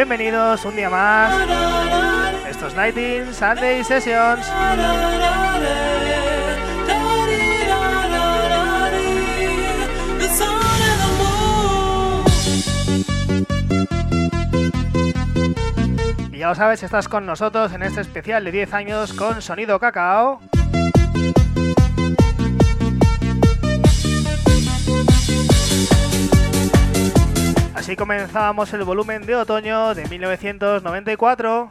Bienvenidos un día más. Estos 19 Sunday Sessions. Y ya lo sabes, estás con nosotros en este especial de 10 años con Sonido Cacao. Así comenzábamos el volumen de otoño de 1994.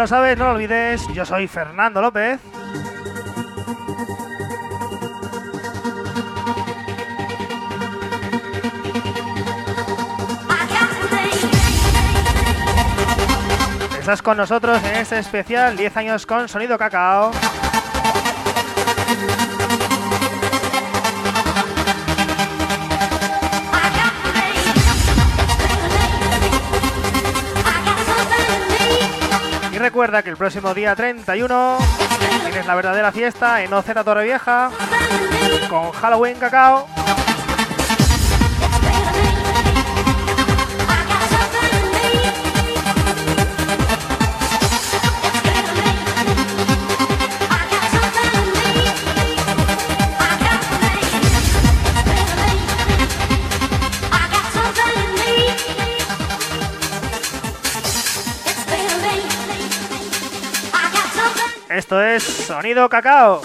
Lo sabes, no lo olvides, yo soy Fernando López. Estás con nosotros en este especial 10 años con Sonido Cacao. Recuerda que el próximo día 31 tienes la verdadera fiesta en OZ Torrevieja con Halloween Cacao. Esto es Sonido Cacao.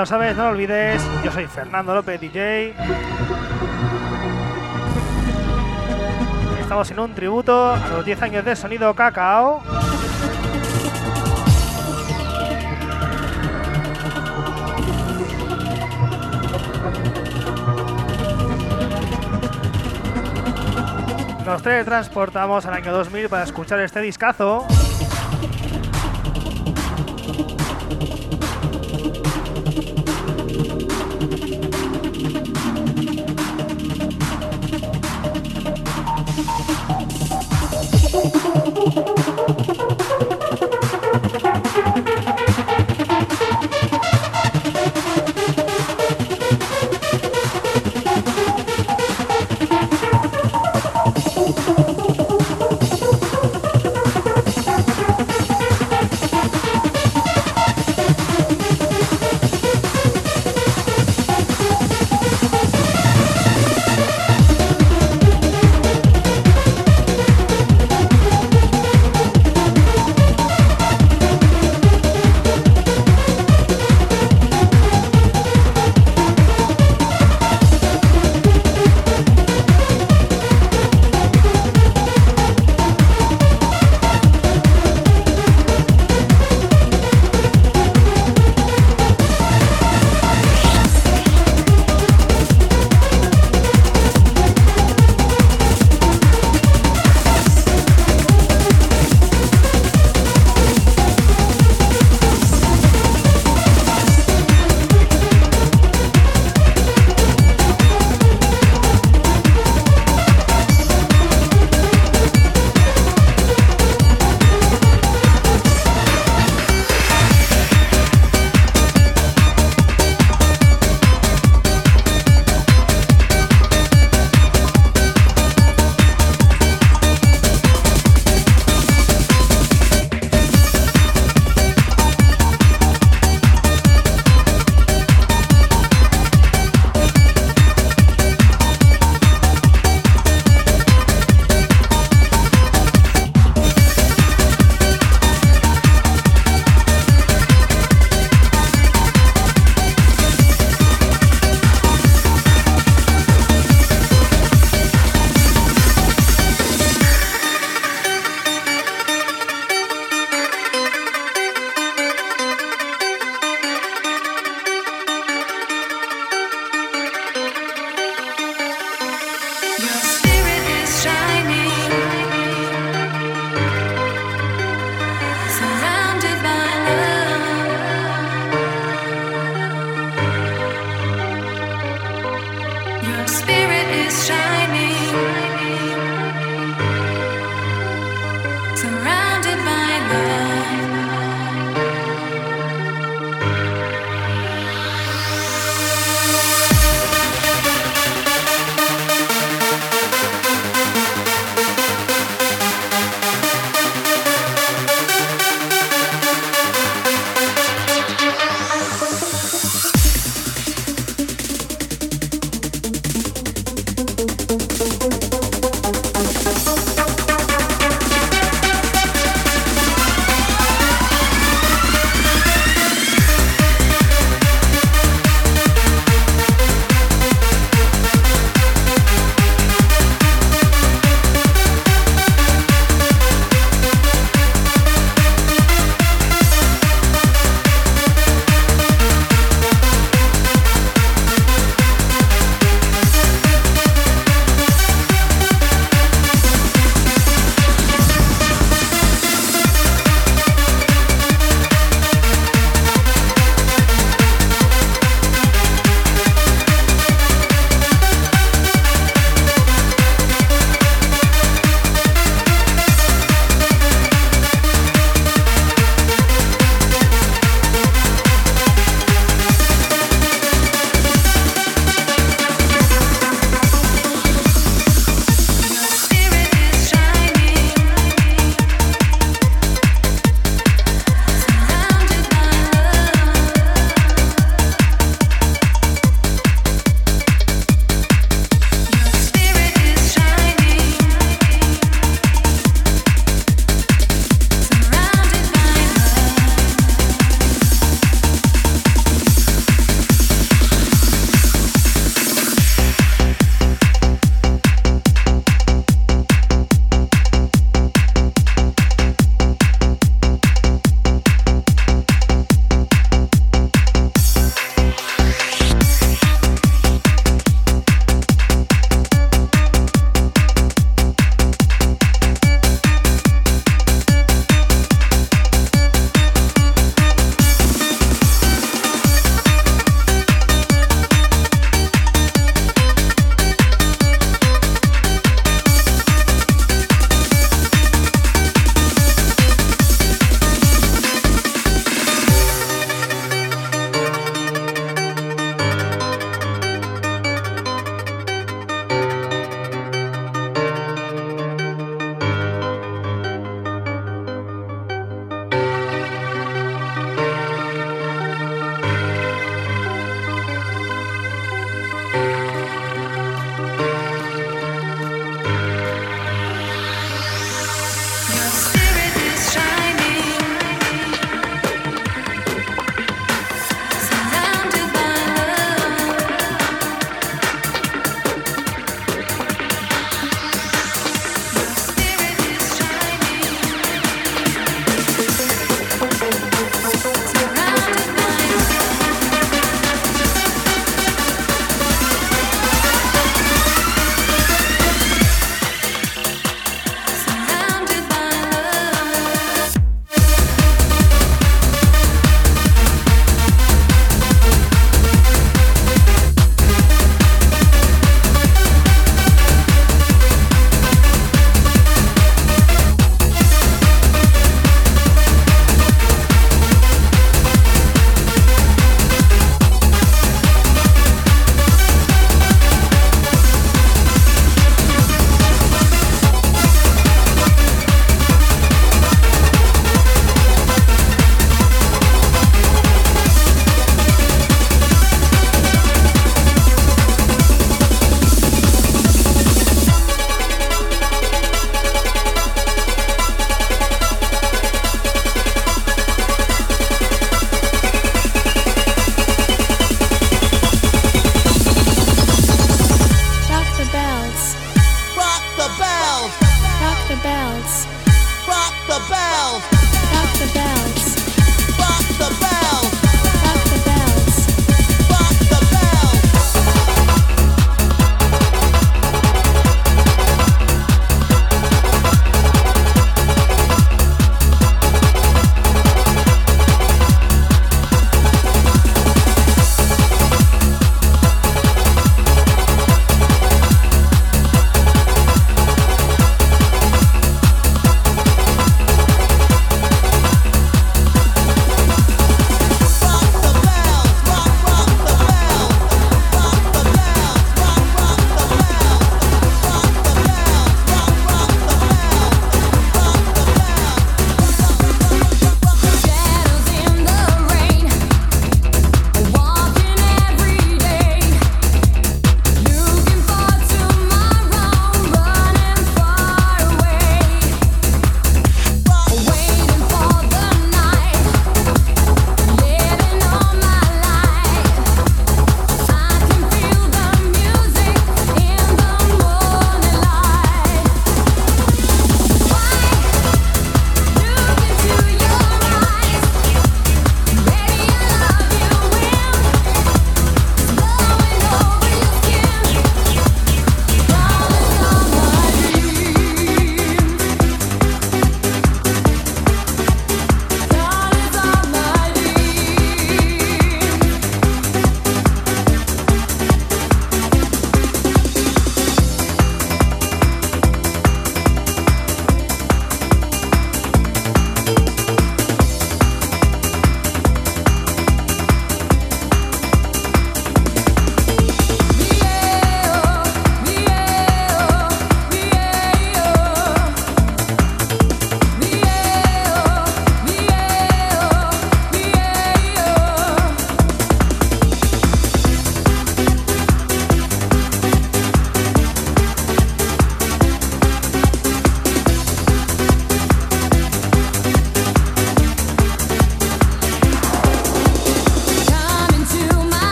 Lo sabes, no lo olvides. Yo soy Fernando López DJ. Estamos en un tributo a los 10 años de sonido cacao. Nos teletransportamos al año 2000 para escuchar este discazo.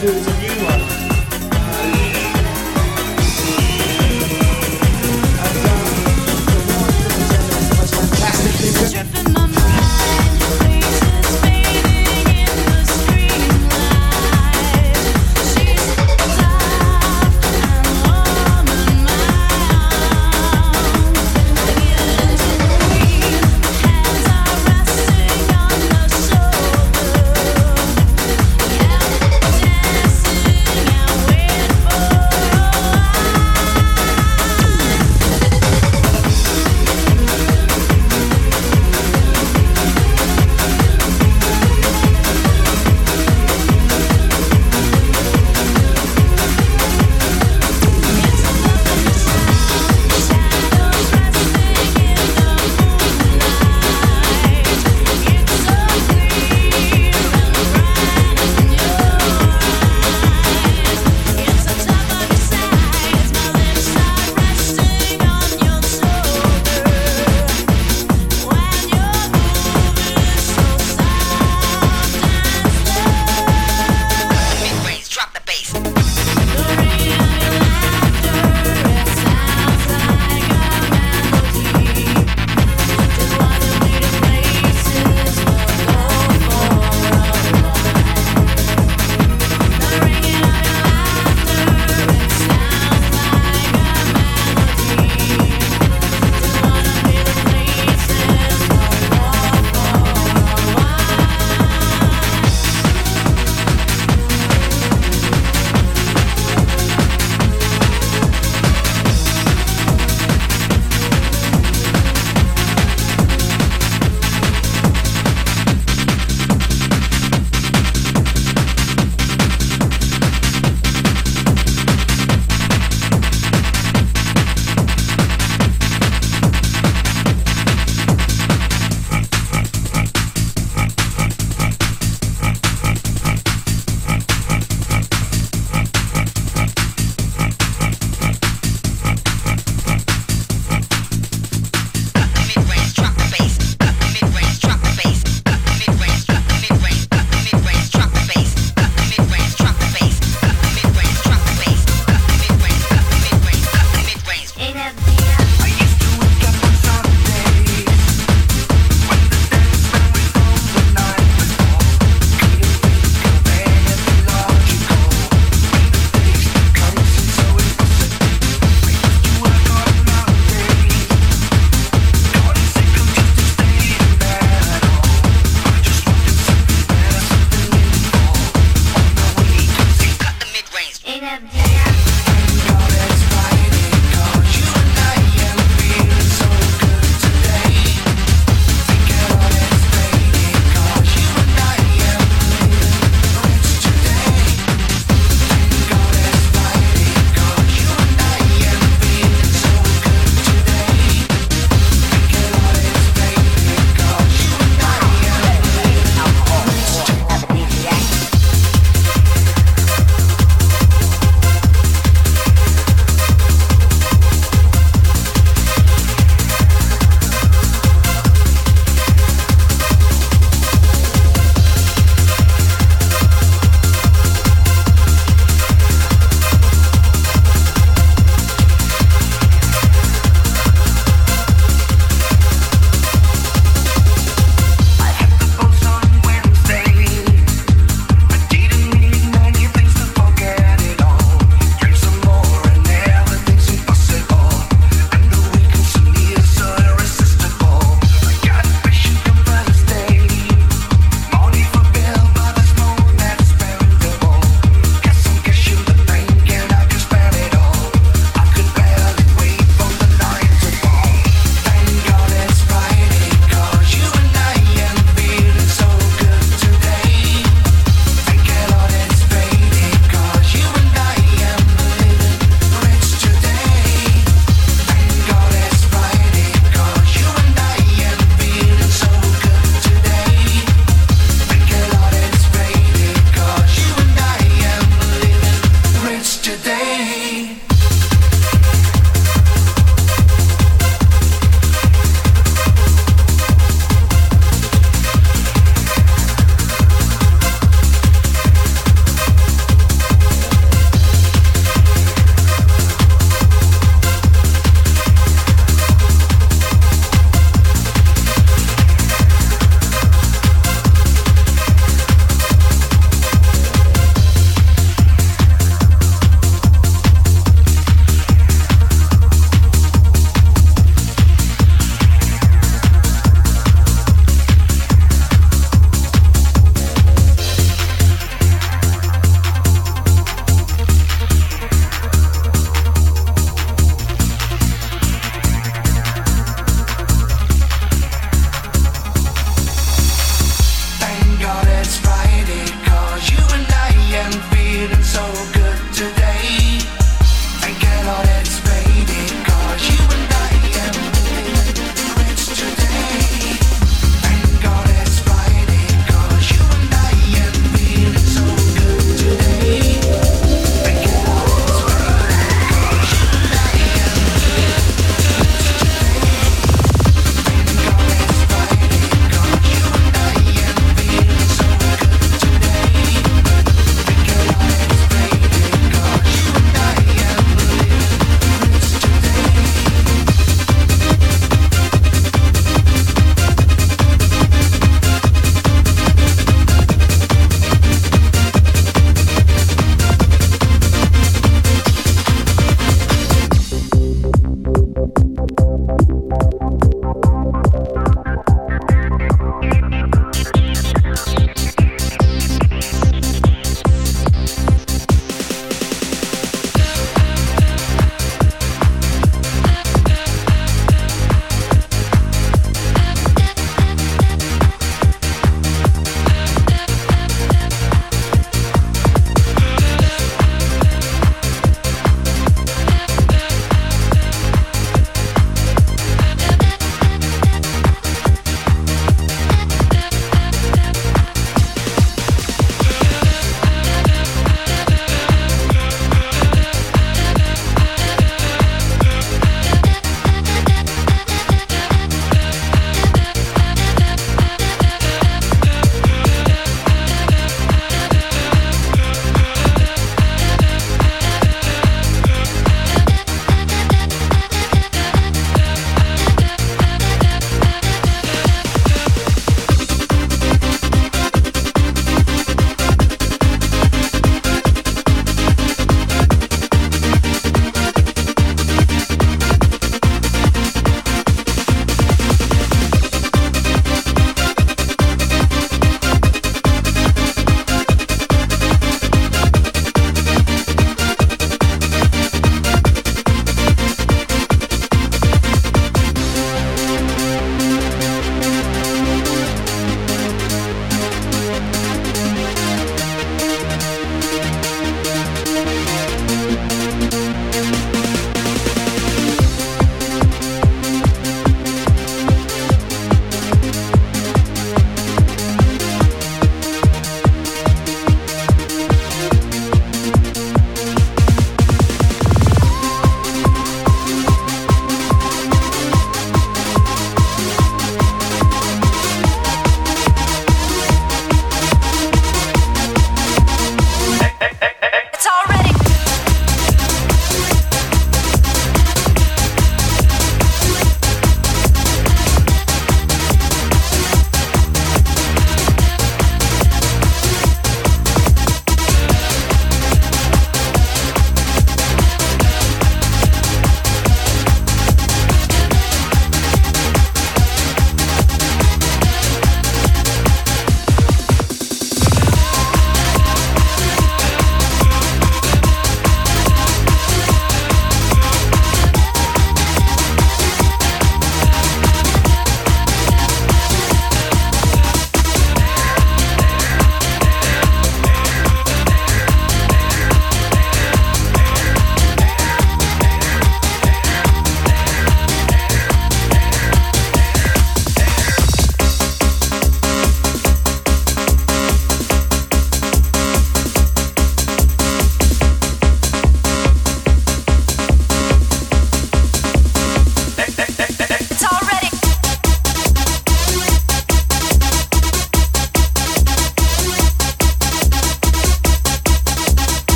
do is a new one.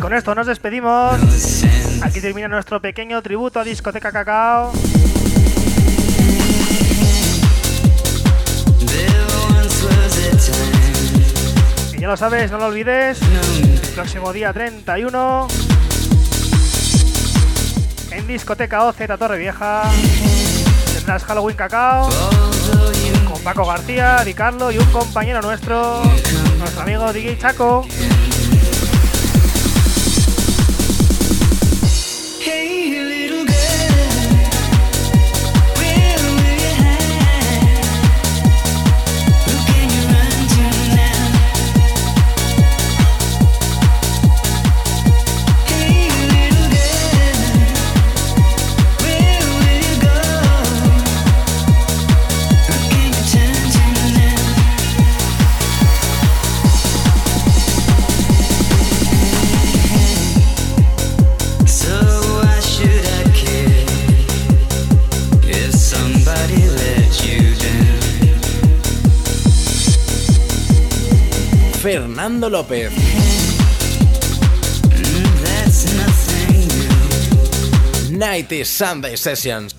Con esto nos despedimos. Aquí termina nuestro pequeño tributo a Discoteca Cacao. Y ya lo sabes, no lo olvides. known Próximo día 31. En Discoteca OZ Torre Vieja. Tendrás Halloween Cacao. Con Paco García, Di Carlo y un compañero nuestro. Nuestro amigo DJ Chaco. Fernando López. New. 90 Sunday Sessions.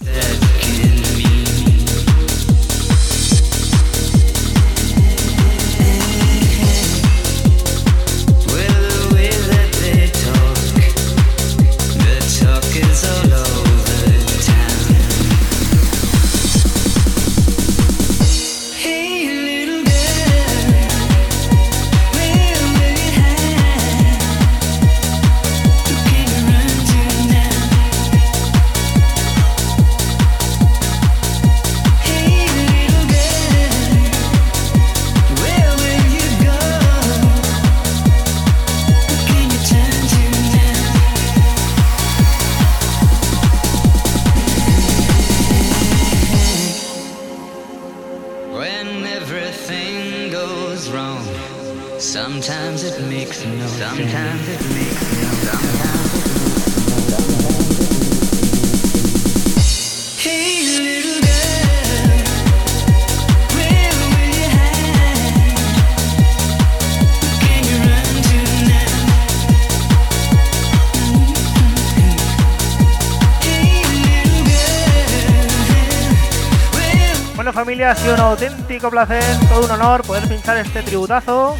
Ha sido un auténtico placer, todo un honor poder pinchar este tributazo.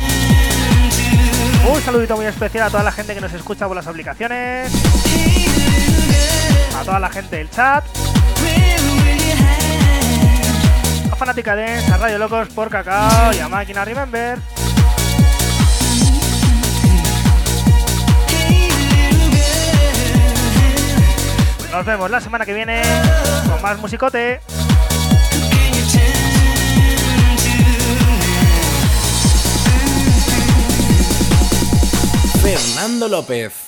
Un saludito muy especial a toda la gente que nos escucha por las aplicaciones, a toda la gente del chat, a Fanática Dance, a Radio Locos por Cacao y a Máquina Remember. Nos vemos la semana que viene con más musicote. Fernando López.